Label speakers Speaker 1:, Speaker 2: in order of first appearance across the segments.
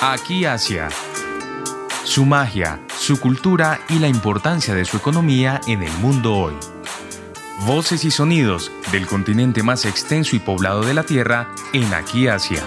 Speaker 1: Aquí Asia. Su magia, su cultura y la importancia de su economía en el mundo hoy. Voces y sonidos del continente más extenso y poblado de la Tierra en Aquí Asia.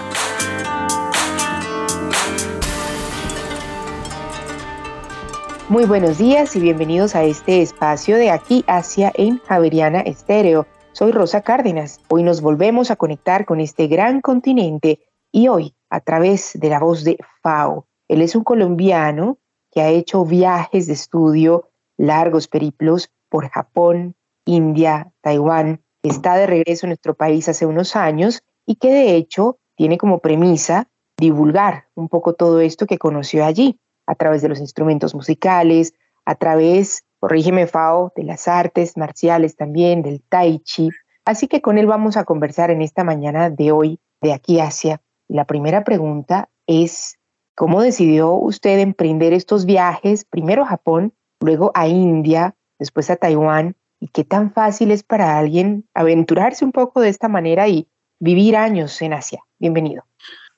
Speaker 2: Muy buenos días y bienvenidos a este espacio de Aquí Asia en Javeriana Estéreo. Soy Rosa Cárdenas. Hoy nos volvemos a conectar con este gran continente y hoy a través de la voz de Fao. Él es un colombiano que ha hecho viajes de estudio, largos periplos por Japón, India, Taiwán, está de regreso en nuestro país hace unos años y que de hecho tiene como premisa divulgar un poco todo esto que conoció allí a través de los instrumentos musicales, a través, corrígeme Fao, de las artes marciales también, del tai chi. Así que con él vamos a conversar en esta mañana de hoy de aquí Asia. La primera pregunta es, ¿cómo decidió usted emprender estos viajes, primero a Japón, luego a India, después a Taiwán? ¿Y qué tan fácil es para alguien aventurarse un poco de esta manera y vivir años en Asia? Bienvenido.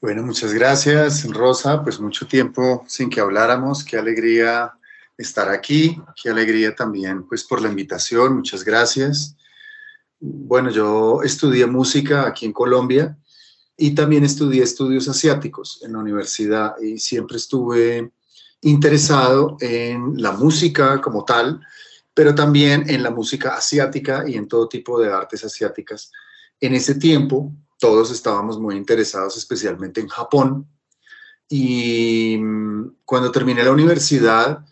Speaker 3: Bueno, muchas gracias, Rosa. Pues mucho tiempo sin que habláramos. Qué alegría estar aquí. Qué alegría también, pues, por la invitación. Muchas gracias. Bueno, yo estudié música aquí en Colombia y también estudié estudios asiáticos en la universidad y siempre estuve interesado en la música como tal, pero también en la música asiática y en todo tipo de artes asiáticas. En ese tiempo, todos estábamos muy interesados, especialmente en Japón. Y mm, cuando terminé la universidad,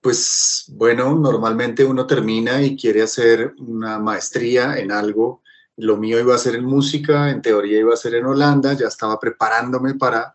Speaker 3: pues bueno, normalmente uno termina y quiere hacer una maestría en algo. Lo mío iba a ser en música, en teoría iba a ser en Holanda, ya estaba preparándome para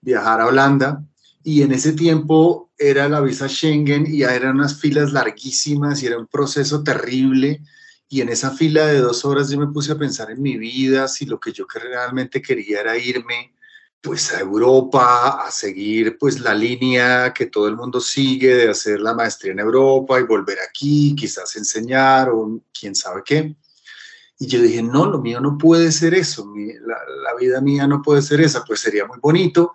Speaker 3: viajar a Holanda. Y en ese tiempo era la visa Schengen y eran unas filas larguísimas y era un proceso terrible y en esa fila de dos horas yo me puse a pensar en mi vida, si lo que yo realmente quería era irme pues a Europa, a seguir pues la línea que todo el mundo sigue de hacer la maestría en Europa y volver aquí, quizás enseñar o quién sabe qué. Y yo dije, no, lo mío no puede ser eso, la, vida mía no puede ser esa, pues sería muy bonito,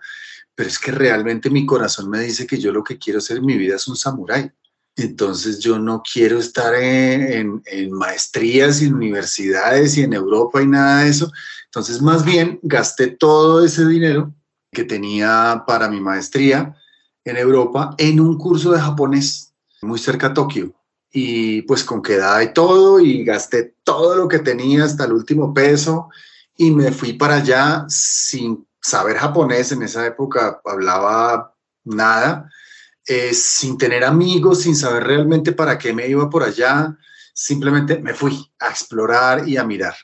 Speaker 3: pero es que realmente mi corazón me dice que yo lo que quiero hacer en mi vida es un samurái. Entonces yo no quiero estar en, maestrías y universidades y en Europa y nada de eso. Entonces más bien gasté todo ese dinero que tenía para mi maestría en Europa en un curso de japonés muy cerca a Tokio. Y pues con quedada y todo y gasté todo lo que tenía hasta el último peso y me fui para allá sin saber japonés. En esa época hablaba nada eh, sin tener amigos, sin saber realmente para qué me iba por allá, simplemente me fui a explorar y a mirar.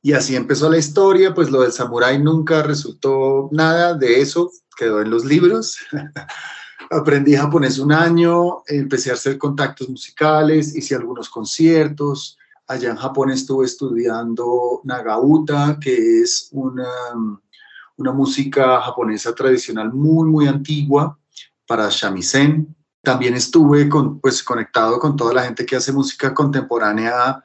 Speaker 3: Y así empezó la historia, pues lo del samurái nunca resultó nada de eso, quedó en los libros. Aprendí japonés un año, empecé a hacer contactos musicales, hice algunos conciertos. Allá en Japón estuve estudiando Nagauta, que es una, una música japonesa tradicional muy, muy antigua, para shamisen. También estuve con, pues, conectado con toda la gente que hace música contemporánea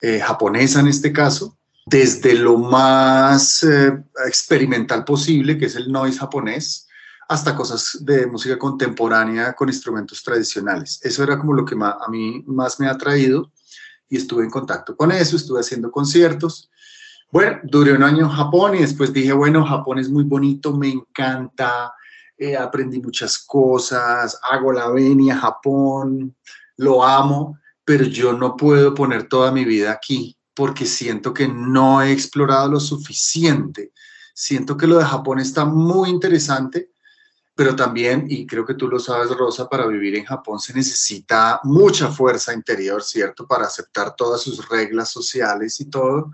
Speaker 3: eh, japonesa en este caso, desde lo más eh, experimental posible, que es el noise japonés, hasta cosas de música contemporánea con instrumentos tradicionales. Eso era como lo que a mí más me ha traído y estuve en contacto con eso, estuve haciendo conciertos. Bueno, duré un año en Japón y después dije, bueno, Japón es muy bonito, me encanta, eh, aprendí muchas cosas, hago la venia, Japón, lo amo, pero yo no puedo poner toda mi vida aquí porque siento que no he explorado lo suficiente. Siento que lo de Japón está muy interesante, pero también, y creo que tú lo sabes, Rosa, para vivir en Japón se necesita mucha fuerza interior, ¿cierto? Para aceptar todas sus reglas sociales y todo.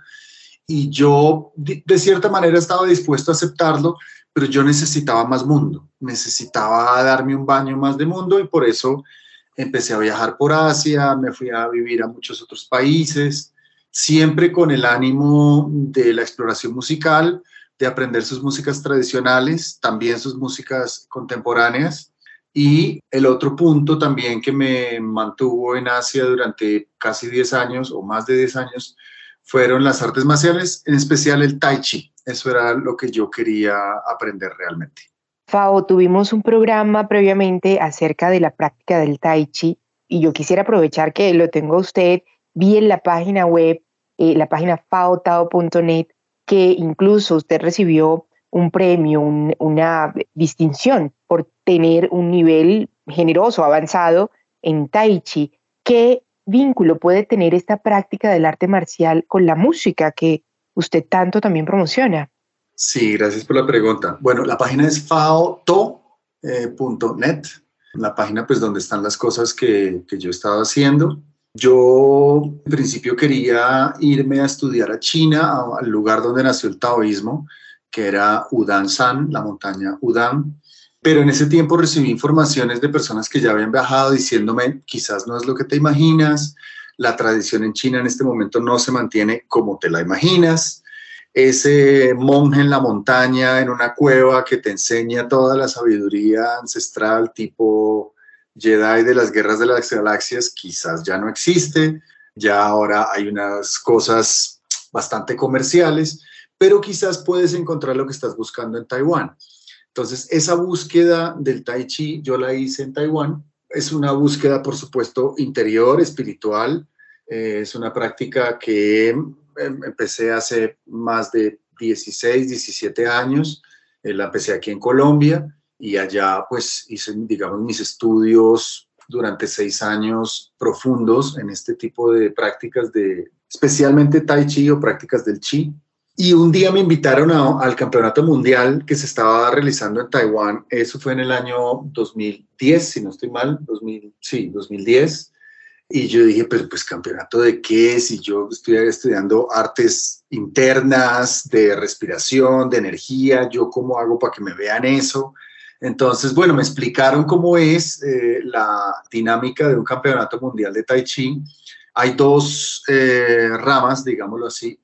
Speaker 3: Y yo, de cierta manera, estaba dispuesto a aceptarlo, pero yo necesitaba más mundo, necesitaba darme un baño más de mundo y por eso empecé a viajar por Asia, me fui a vivir a muchos otros países, siempre con el ánimo de la exploración musical, de aprender sus músicas tradicionales, también sus músicas contemporáneas. Y el otro punto también que me mantuvo en Asia durante casi 10 años o más de 10 años fueron las artes marciales, en especial el tai chi. Eso era lo que yo quería aprender realmente.
Speaker 2: Fao, tuvimos un programa previamente acerca de la práctica del tai chi y yo quisiera aprovechar que lo tengo usted, vi en la página web, eh, la página faotao.net, que incluso usted recibió un premio, una distinción por tener un nivel generoso, avanzado en tai chi. ¿Qué vínculo puede tener esta práctica del arte marcial con la música que usted tanto también promociona?
Speaker 3: Sí, gracias por la pregunta. Bueno, la página es faoto.net, la página pues donde están las cosas que, que yo estaba haciendo. Yo en principio quería irme a estudiar a China, al lugar donde nació el taoísmo, que era Udan-san, la montaña Udan. Pero en ese tiempo recibí informaciones de personas que ya habían viajado diciéndome, quizás no es lo que te imaginas, la tradición en China en este momento no se mantiene como te la imaginas, ese monje en la montaña, en una cueva que te enseña toda la sabiduría ancestral tipo Jedi de las guerras de las galaxias, quizás ya no existe, ya ahora hay unas cosas bastante comerciales, pero quizás puedes encontrar lo que estás buscando en Taiwán. Entonces, esa búsqueda del Tai Chi yo la hice en Taiwán. Es una búsqueda, por supuesto, interior, espiritual. Eh, es una práctica que Em, empecé hace más de 16, 17 años, eh, la empecé aquí en Colombia y allá pues hice, digamos, mis estudios durante seis años profundos en este tipo de prácticas de, especialmente Tai Chi o prácticas del Chi. Y un día me invitaron al campeonato mundial que se estaba realizando en Taiwán. Eso fue en el año 2010, si no estoy mal, 2000, sí, 2010. Y yo dije, pero pues campeonato de qué, si yo estoy estudiando artes internas, de respiración, de energía, yo cómo hago para que me vean eso. Entonces, bueno, me explicaron cómo es eh, la dinámica de un campeonato mundial de Tai Chi. Hay dos eh, ramas, digámoslo así.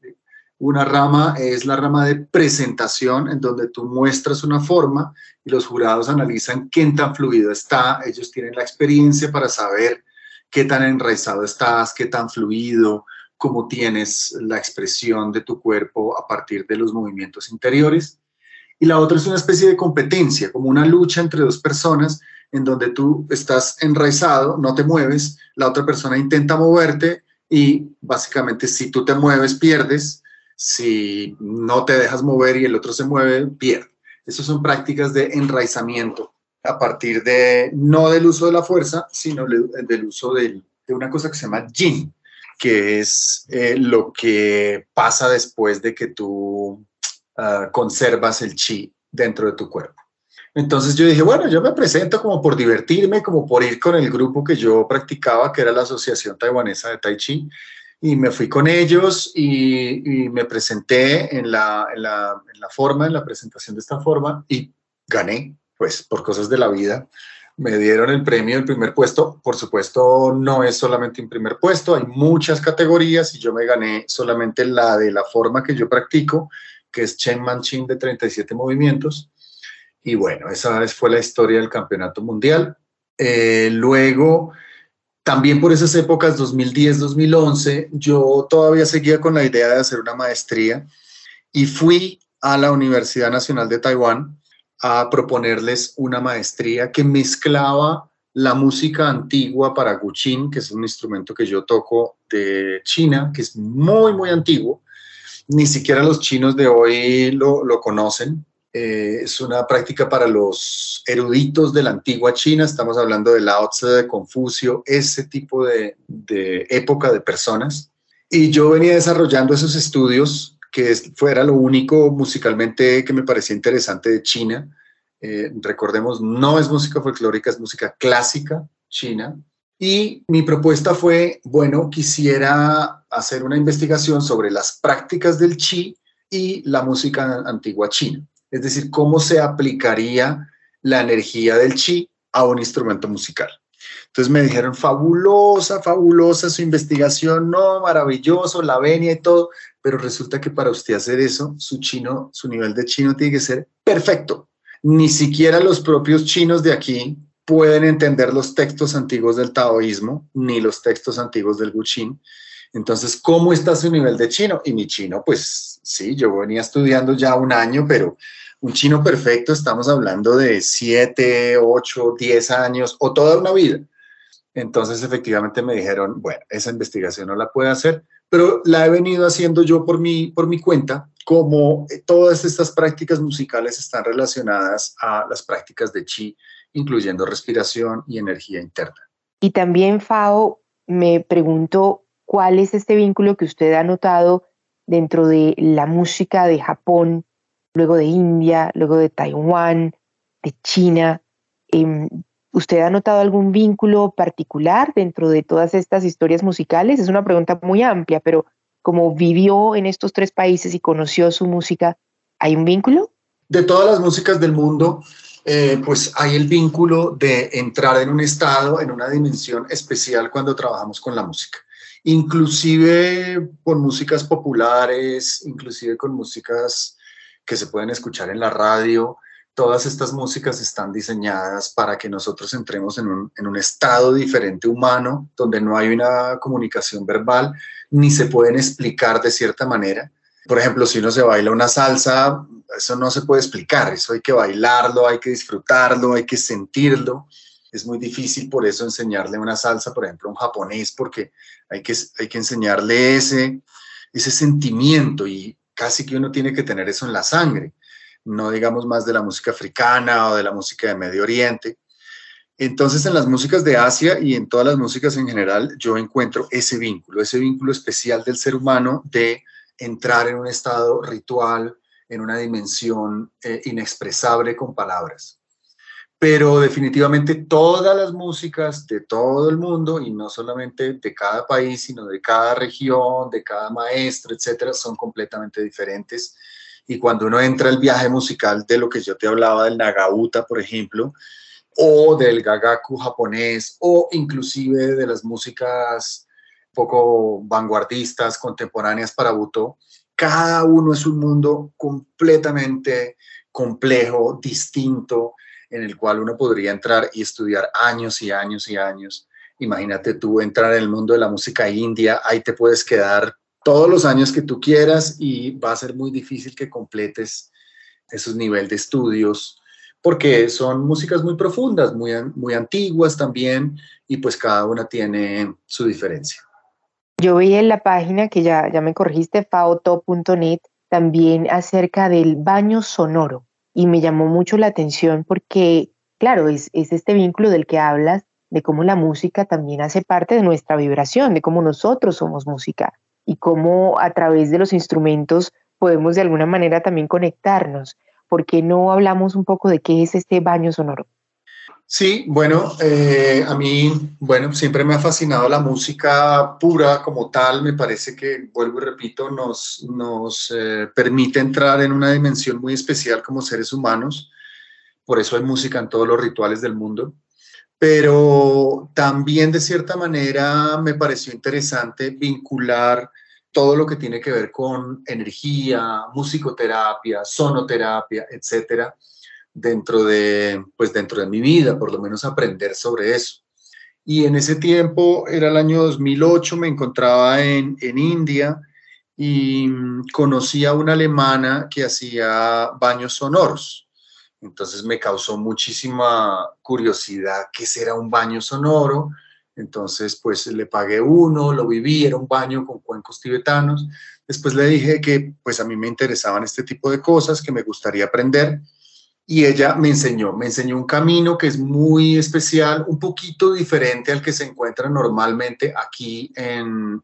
Speaker 3: Una rama es la rama de presentación, en donde tú muestras una forma y los jurados analizan qué tan fluido está. Ellos tienen la experiencia para saber qué tan enraizado estás, qué tan fluido, cómo tienes la expresión de tu cuerpo a partir de los movimientos interiores. Y la otra es una especie de competencia, como una lucha entre dos personas en donde tú estás enraizado, no te mueves, la otra persona intenta moverte y básicamente si tú te mueves, pierdes, si no te dejas mover y el otro se mueve, pierde. Esas son prácticas de enraizamiento a partir de, no del uso de la fuerza, sino del uso de una cosa que se llama yin, que es eh, lo que pasa después de que tú ah, conservas el chi dentro de tu cuerpo. Entonces yo dije, bueno, yo me presento como por divertirme, como por ir con el grupo que yo practicaba, que era la Asociación Taiwanesa de Tai Chi, y me fui con ellos y, me presenté en la, en la, en la forma, en la presentación de esta forma, y gané pues por cosas de la vida, me dieron el premio, el primer puesto. Por supuesto, no es solamente un primer puesto, hay muchas categorías y yo me gané solamente la de la forma que yo practico, que es Chen Man Chin de 37 movimientos. Y bueno, esa fue la historia del campeonato mundial. Eh, luego, también por esas épocas, 2010-2011, yo todavía seguía con la idea de hacer una maestría y fui a la Universidad Nacional de Taiwán a proponerles una maestría que mezclaba la música antigua para guqin, que es un instrumento que yo toco de China, que es muy, muy antiguo. Ni siquiera los chinos de hoy lo, conocen. Eh, es una práctica para los eruditos de la antigua China. Estamos hablando de Lao Tse, de Confucio, ese tipo de, de época de personas. Y yo venía desarrollando esos estudios que fuera lo único musicalmente que me parecía interesante de China. Eh, recordemos, no es música folclórica, es música clásica china. Y mi propuesta fue, bueno, quisiera hacer una investigación sobre las prácticas del chi y la música antigua china. Es decir, cómo se aplicaría la energía del chi a un instrumento musical. Entonces me dijeron, fabulosa, fabulosa su investigación, no, maravilloso, la venia y todo, pero resulta que para usted hacer eso, su chino, su nivel de chino tiene que ser perfecto. Ni siquiera los propios chinos de aquí pueden entender los textos antiguos del taoísmo, ni los textos antiguos del Guqin. Entonces, ¿cómo está su nivel de chino? Y mi chino, pues sí, yo venía estudiando ya un año, pero un chino perfecto estamos hablando de 7, 8, 10 años o toda una vida. Entonces efectivamente me dijeron, bueno, esa investigación no la puede hacer, pero la he venido haciendo yo por mi, por mi cuenta, como todas estas prácticas musicales están relacionadas a las prácticas de chi, incluyendo respiración y energía interna.
Speaker 2: Y también, Fao, me pregunto cuál es este vínculo que usted ha notado dentro de la música de Japón, luego de India, luego de Taiwán, de China. Em, ¿Usted ha notado algún vínculo particular dentro de todas estas historias musicales? Es una pregunta muy amplia, pero como vivió en estos tres países y conoció su música, ¿hay un vínculo?
Speaker 3: De todas las músicas del mundo, eh, pues hay el vínculo de entrar en un estado, en una dimensión especial cuando trabajamos con la música. Inclusive con músicas populares, inclusive con músicas que se pueden escuchar en la radio, todas estas músicas están diseñadas para que nosotros entremos en un, en un, estado diferente humano, donde no hay una comunicación verbal, ni se pueden explicar de cierta manera. Por ejemplo, si uno se baila una salsa, eso no se puede explicar, eso hay que bailarlo, hay que disfrutarlo, hay que sentirlo. Es muy difícil por eso enseñarle una salsa, por ejemplo, a un japonés, porque hay que, hay que enseñarle ese, ese sentimiento y casi que uno tiene que tener eso en la sangre no digamos más de la música africana o de la música de Medio Oriente. Entonces, en las músicas de Asia y en todas las músicas en general, yo encuentro ese vínculo, ese vínculo especial del ser humano de entrar en un estado ritual, en una dimensión eh, inexpresable con palabras. Pero definitivamente todas las músicas de todo el mundo, y no solamente de cada país, sino de cada región, de cada maestro, etcétera, son completamente diferentes y cuando uno entra el viaje musical de lo que yo te hablaba del Nagauta, por ejemplo, o del Gagaku japonés, o inclusive de las músicas poco vanguardistas, contemporáneas para Buto, cada uno es un mundo completamente complejo, distinto, en el cual uno podría entrar y estudiar años y años y años. Imagínate tú entrar en el mundo de la música india, ahí te puedes quedar todos los años que tú quieras y va a ser muy difícil que completes esos niveles de estudios porque son músicas muy profundas, muy, muy antiguas también y pues cada una tiene su diferencia.
Speaker 2: Yo vi en la página que ya, ya me corregiste, faoto.net, también acerca del baño sonoro y me llamó mucho la atención porque, claro, es, es este vínculo del que hablas, de cómo la música también hace parte de nuestra vibración, de cómo nosotros somos música y cómo a través de los instrumentos podemos de alguna manera también conectarnos. ¿Por qué no hablamos un poco de qué es este baño sonoro?
Speaker 3: Sí, bueno, eh, a mí, bueno, siempre me ha fascinado la música pura como tal. Me parece que, vuelvo y repito, nos, nos eh, permite entrar en una dimensión muy especial como seres humanos. Por eso hay música en todos los rituales del mundo pero también de cierta manera me pareció interesante vincular todo lo que tiene que ver con energía, musicoterapia, sonoterapia, etcétera, dentro de, pues dentro de mi vida, por lo menos aprender sobre eso. Y en ese tiempo, era el año 2008, me encontraba en, en India y conocí a una alemana que hacía baños sonoros. Entonces me causó muchísima curiosidad qué será un baño sonoro. Entonces, pues le pagué uno, lo viví, era un baño con cuencos tibetanos. Después le dije que pues a mí me interesaban este tipo de cosas, que me gustaría aprender. Y ella me enseñó, me enseñó un camino que es muy especial, un poquito diferente al que se encuentra normalmente aquí en,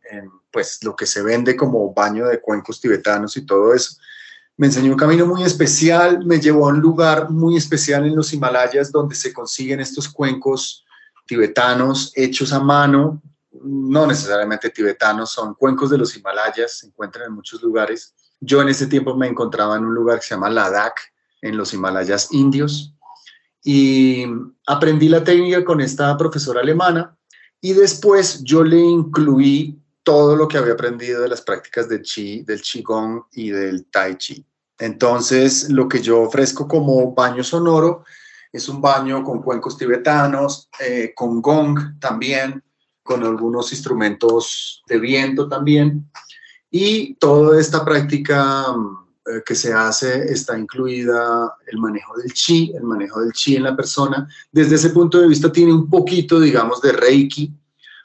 Speaker 3: pues lo que se vende como baño de cuencos tibetanos y todo eso me enseñó un camino muy especial, me llevó a un lugar muy especial en los Himalayas donde se consiguen estos cuencos tibetanos hechos a mano, no necesariamente tibetanos, son cuencos de los Himalayas, se encuentran en muchos lugares. Yo en ese tiempo me encontraba en un lugar que se llama Ladakh, en los Himalayas indios, y aprendí la técnica con esta profesora alemana y después yo le incluí todo lo que había aprendido de las prácticas del chi, del qigong y del tai chi. Entonces, lo que yo ofrezco como baño sonoro es un baño con cuencos tibetanos, eh, con gong también, con algunos instrumentos de viento también. Y toda esta práctica mm, eh, que se hace está incluida el manejo del chi, el manejo del chi en la persona. Desde ese punto de vista tiene un poquito, digamos, de reiki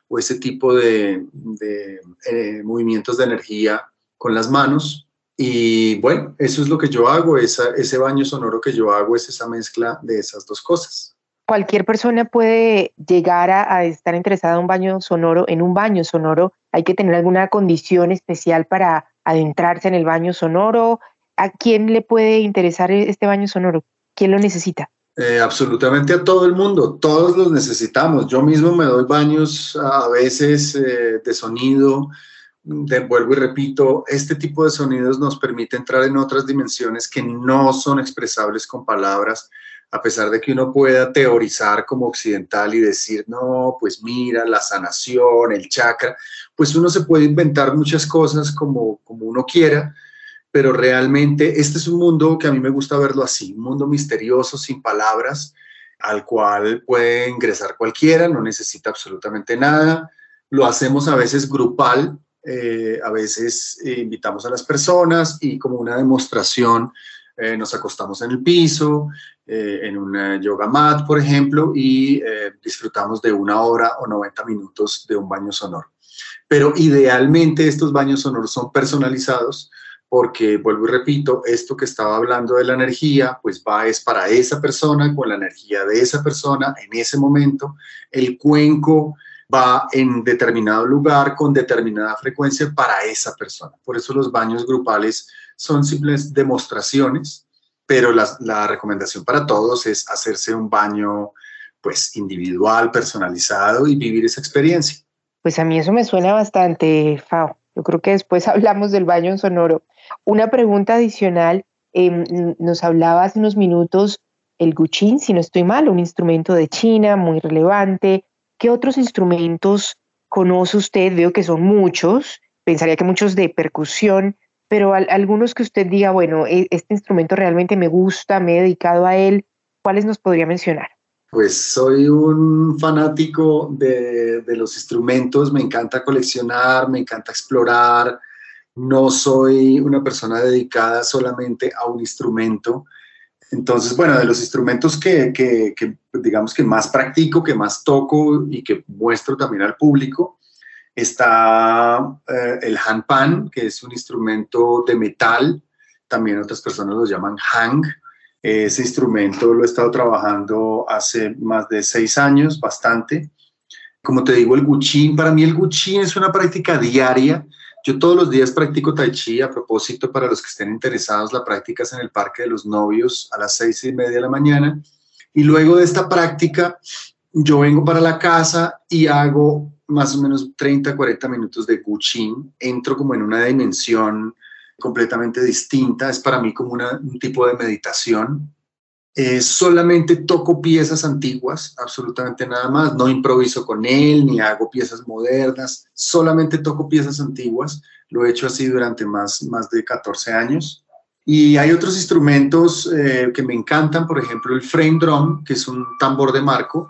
Speaker 3: o ese tipo de, eh, movimientos de energía con las manos. Y bueno, eso es lo que yo hago, ese baño sonoro que yo hago es esa mezcla de esas dos cosas.
Speaker 2: Cualquier persona puede llegar a, a estar interesada en un baño sonoro, en un baño sonoro. Hay que tener alguna condición especial para adentrarse en el baño sonoro. ¿A quién le puede interesar este baño sonoro? ¿Quién lo necesita?
Speaker 3: Eh, absolutamente a todo el mundo, todos los necesitamos. Yo mismo me doy baños a veces eh, de sonido, de, vuelvo y repito, este tipo de sonidos nos permite entrar en otras dimensiones que no son expresables con palabras, a pesar de que uno pueda teorizar como occidental y decir, no, pues mira, la sanación, el chakra, pues uno se puede inventar muchas cosas como, como uno quiera, pero realmente este es un mundo que a mí me gusta verlo así, un mundo misterioso, sin palabras, al cual puede ingresar cualquiera, no necesita absolutamente nada. Lo hacemos a veces grupal, eh, a veces eh, invitamos a las personas y como una demostración eh, nos acostamos en el piso, en una yoga mat, por ejemplo, y disfrutamos de una hora o 90 minutos de un baño sonoro. Pero idealmente estos baños son personalizados porque vuelvo y repito, esto que estaba hablando de la energía, pues va es para esa persona, con la energía de esa persona en ese momento. El cuenco va en determinado lugar con determinada frecuencia para esa persona. Por eso los baños grupales son simples demostraciones, pero la, la recomendación para todos es hacerse un baño pues individual, personalizado y vivir esa experiencia.
Speaker 2: Pues a mí eso me suena bastante, Fao. Yo creo que después hablamos del baño sonoro. Una pregunta adicional, em, nos hablaba hace unos minutos el guchín, si no estoy mal, un instrumento de China muy relevante. ¿Qué otros instrumentos conoce usted? Veo que son muchos, pensaría que muchos de percusión, pero algunos que usted diga, bueno, e, este instrumento realmente me gusta, me he dedicado a él, ¿cuáles nos podría mencionar?
Speaker 3: Pues soy un fanático de, de los instrumentos, me encanta coleccionar, me encanta explorar, no soy una persona dedicada solamente a un instrumento. Entonces, bueno, de los instrumentos que, digamos que más practico, que más toco y que muestro también al público, está eh, el handpan, que es un instrumento de metal, también otras personas lo llaman hang. Ese instrumento lo he estado trabajando hace más de seis años, bastante. Como te digo, el guchín, para mí el guchín es una práctica diaria yo todos los días practico tai chi. A propósito, para los que estén interesados, la práctica es en el Parque de los Novios a las seis y media de la mañana. Y luego de esta práctica, yo vengo para la casa y hago más o menos 30, 40 minutos de Guchin. Entro como en una dimensión completamente distinta. Es para mí como un tipo de meditación. Eh, solamente toco piezas antiguas, absolutamente nada más. No improviso con él, ni hago piezas modernas, solamente toco piezas antiguas. Lo he hecho así durante más, más de 14 años. Y hay otros instrumentos eh, que me encantan, por ejemplo el frame drum, que es un tambor de marco,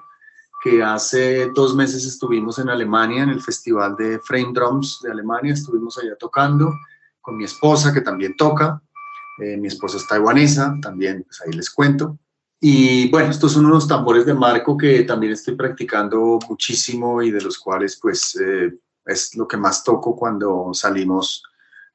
Speaker 3: que hace dos meses estuvimos en Alemania, en el Festival de Frame Drums de Alemania, estuvimos allá tocando con mi esposa, que también toca, eh, mi esposa es taiwanesa, también pues ahí les cuento. Y bueno, estos son unos tambores de marco que también estoy practicando muchísimo y de los cuales pues eh, es lo que más toco cuando salimos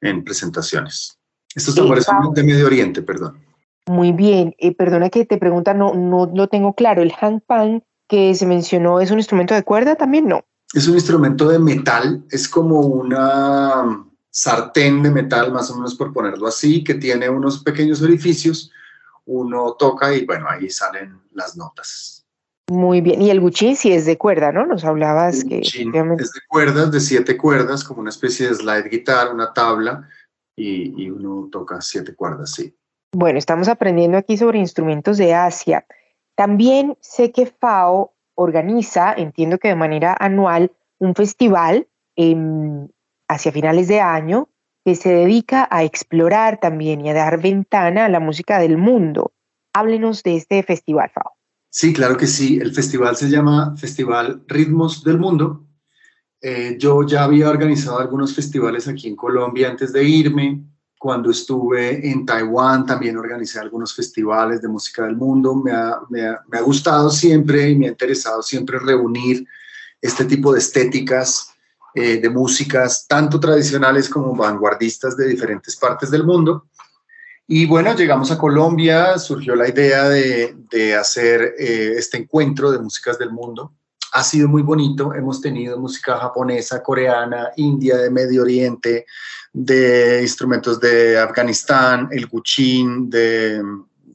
Speaker 3: en presentaciones. Estos tambores son de Medio Oriente, perdón.
Speaker 2: Muy bien, eh, perdona que te pregunta, no, no lo tengo claro. ¿El hangpan que se mencionó es un instrumento de cuerda también? No.
Speaker 3: Es un instrumento de metal, es como una sartén de metal, más o menos por ponerlo así, que tiene unos pequeños orificios, uno toca y bueno, ahí salen las notas.
Speaker 2: Muy bien, y el guchín sí es de cuerda, ¿no? Nos hablabas que...
Speaker 3: Es de cuerdas, de siete cuerdas, como una especie de slide guitar, una tabla, y, y uno toca siete cuerdas, sí.
Speaker 2: Bueno, estamos aprendiendo aquí sobre instrumentos de Asia. También sé que FAO organiza, entiendo que de manera anual, un festival en hacia finales de año que se dedica a explorar también y a dar ventana a la música del mundo. Háblenos de este festival, Fao.
Speaker 3: Sí, claro que sí. El festival se llama Festival Ritmos del Mundo. Eh, yo ya había organizado algunos festivales aquí en Colombia antes de irme, Cuando estuve en Taiwán también organicé algunos festivales de música del mundo. Me ha, me ha gustado siempre y me ha interesado siempre reunir este tipo de estéticas eh, de músicas tanto tradicionales como vanguardistas de diferentes partes del mundo. Y bueno, llegamos a Colombia, surgió la idea de, hacer eh, este encuentro de músicas del mundo. Ha sido muy bonito, hemos tenido música japonesa, coreana, india, de Medio Oriente, de instrumentos de Afganistán, el guchín de,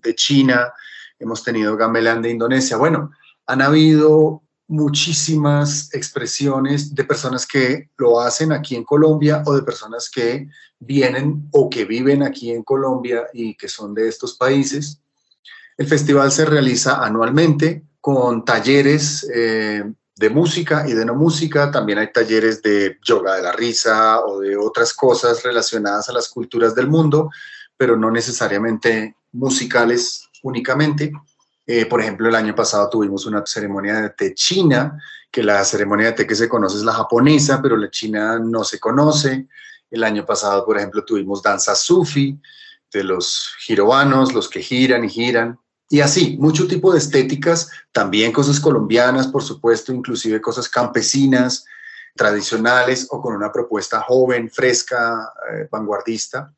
Speaker 3: de China, hemos tenido gamelan de Indonesia. Bueno, han habido muchísimas expresiones de personas que lo hacen aquí en Colombia o de personas que vienen o que viven aquí en Colombia y que son de estos países. El festival se realiza anualmente con talleres eh, de música y de no música. También hay talleres de yoga de la risa o de otras cosas relacionadas a las culturas del mundo, pero no necesariamente musicales únicamente. Eh, por ejemplo, el año pasado tuvimos una ceremonia de té china, que la ceremonia de té que se conoce es la japonesa, pero la china no se conoce. El año pasado, por ejemplo, tuvimos danza sufi de los girobanos, los que giran y giran. Y así, mucho tipo de estéticas, también cosas colombianas, por supuesto, inclusive cosas campesinas, tradicionales o con una propuesta joven, fresca, eh, vanguardista.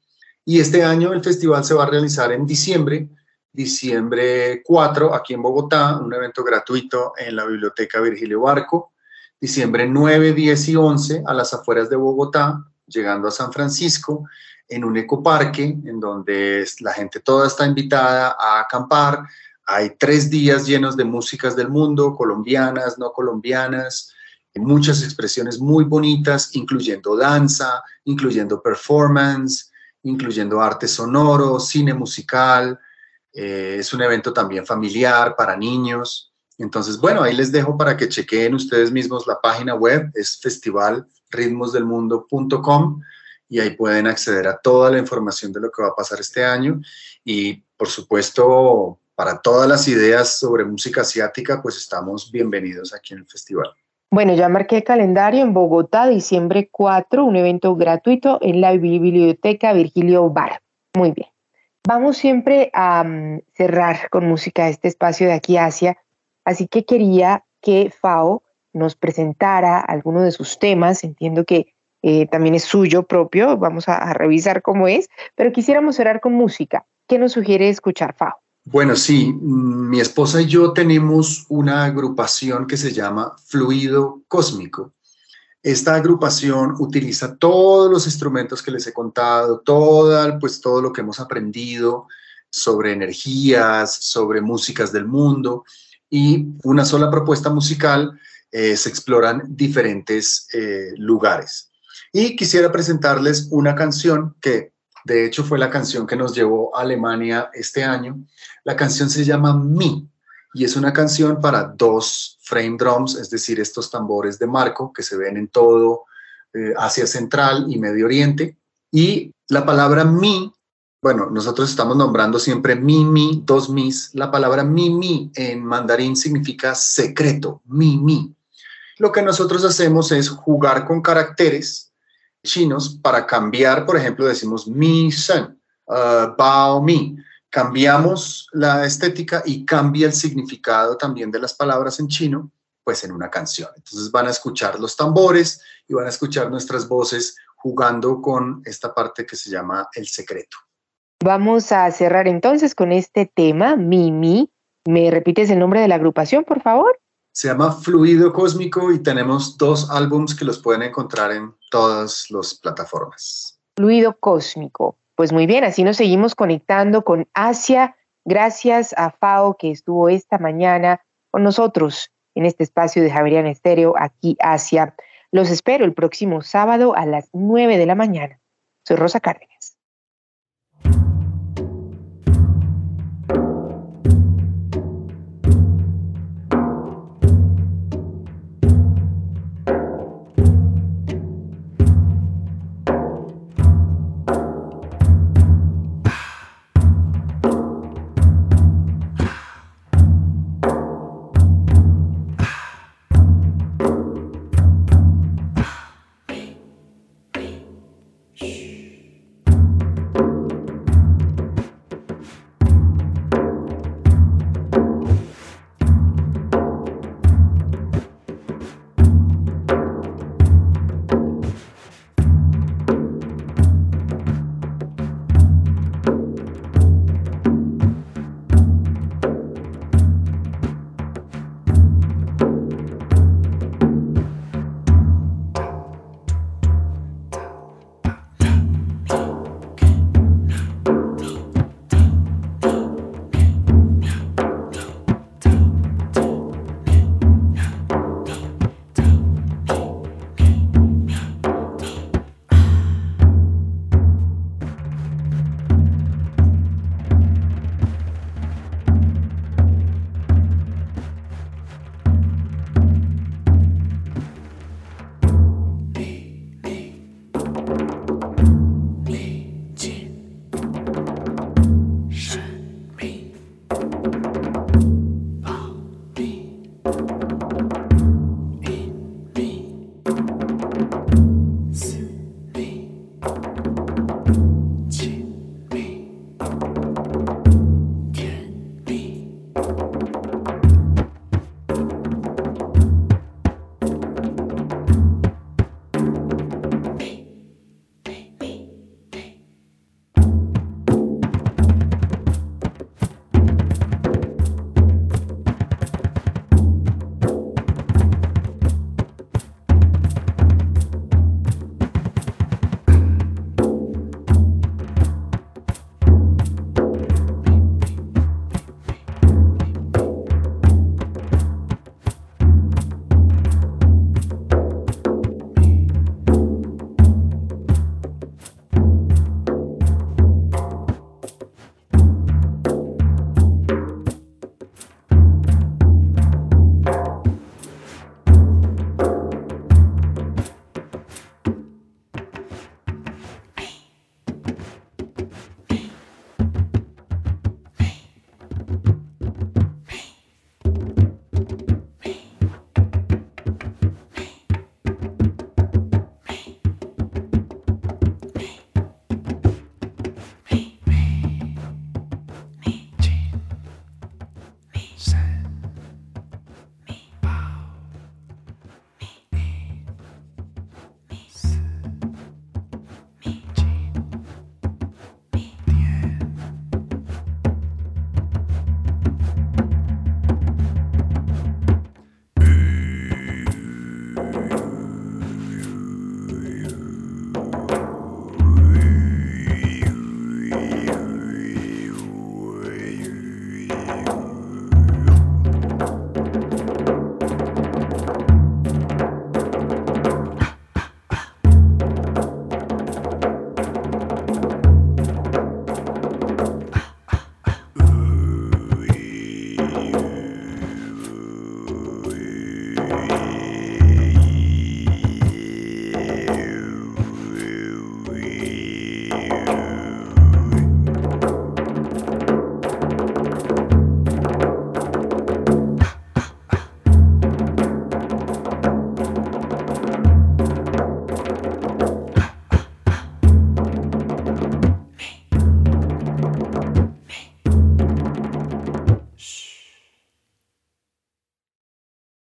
Speaker 3: Y este año el festival se va a realizar en diciembre diciembre 4 aquí en Bogotá, un evento gratuito en la Biblioteca Virgilio Barco, diciembre 9, 10 y 11 a las afueras de Bogotá, llegando a San Francisco, en un ecoparque en donde la gente toda está invitada a acampar. Hay tres días llenos de músicas del mundo, colombianas, no colombianas, muchas expresiones muy bonitas, incluyendo danza, incluyendo performance, incluyendo arte sonoro, cine musical, eh, es un evento también familiar para niños. Entonces, bueno, ahí les dejo para que chequeen ustedes mismos la página web, es festivalritmosdelmundo.com y ahí pueden acceder a toda la información de lo que va a pasar este año. Y por supuesto, para todas las ideas sobre música asiática, pues estamos bienvenidos aquí en el festival.
Speaker 2: Bueno, ya marqué calendario en Bogotá, diciembre 4, un evento gratuito en la Biblioteca Virgilio Bar. Muy bien. Vamos siempre a mm, cerrar con música este espacio de aquí Asia, así que quería que Fao nos presentara alguno de sus temas. Entiendo que eh, también es suyo propio, vamos a, revisar cómo es, pero quisiéramos cerrar con música. ¿Qué nos sugiere escuchar, Fao?
Speaker 3: Bueno, sí, mi esposa y yo tenemos una agrupación que se llama Fluido Cósmico. Esta agrupación utiliza todos los instrumentos que les he contado, todo, pues, todo lo que hemos aprendido sobre energías, sobre músicas del mundo y una sola propuesta musical eh, se exploran diferentes eh, lugares. Y quisiera presentarles una canción que de hecho fue la canción que nos llevó a Alemania este año. La canción se llama Mi y es una canción para dos frame drums, es decir, estos tambores de marco que se ven en todo eh, Asia Central y Medio Oriente. Y la palabra mi, bueno, nosotros estamos nombrando siempre mi, mi, dos mis. La palabra mi, mi en mandarín significa secreto, mi, mi. Lo que nosotros hacemos es jugar con caracteres chinos para cambiar, por ejemplo, decimos mi, sen, uh, bao, mi cambiamos la estética y cambia el significado también de las palabras en chino, pues en una canción. Entonces van a escuchar los tambores y van a escuchar nuestras voces jugando con esta parte que se llama el secreto.
Speaker 2: Vamos a cerrar entonces con este tema, Mimi. ¿Me repites el nombre de la agrupación, por favor?
Speaker 3: Se llama Fluido Cósmico y tenemos dos álbums que los pueden encontrar en todas las plataformas.
Speaker 2: Fluido Cósmico. Pues muy bien, así nos seguimos conectando con Asia. Gracias a FAO que estuvo esta mañana con nosotros en este espacio de Javerian Estéreo, aquí Asia. Los espero el próximo sábado a las 9 de la mañana. Soy Rosa Cárdenas.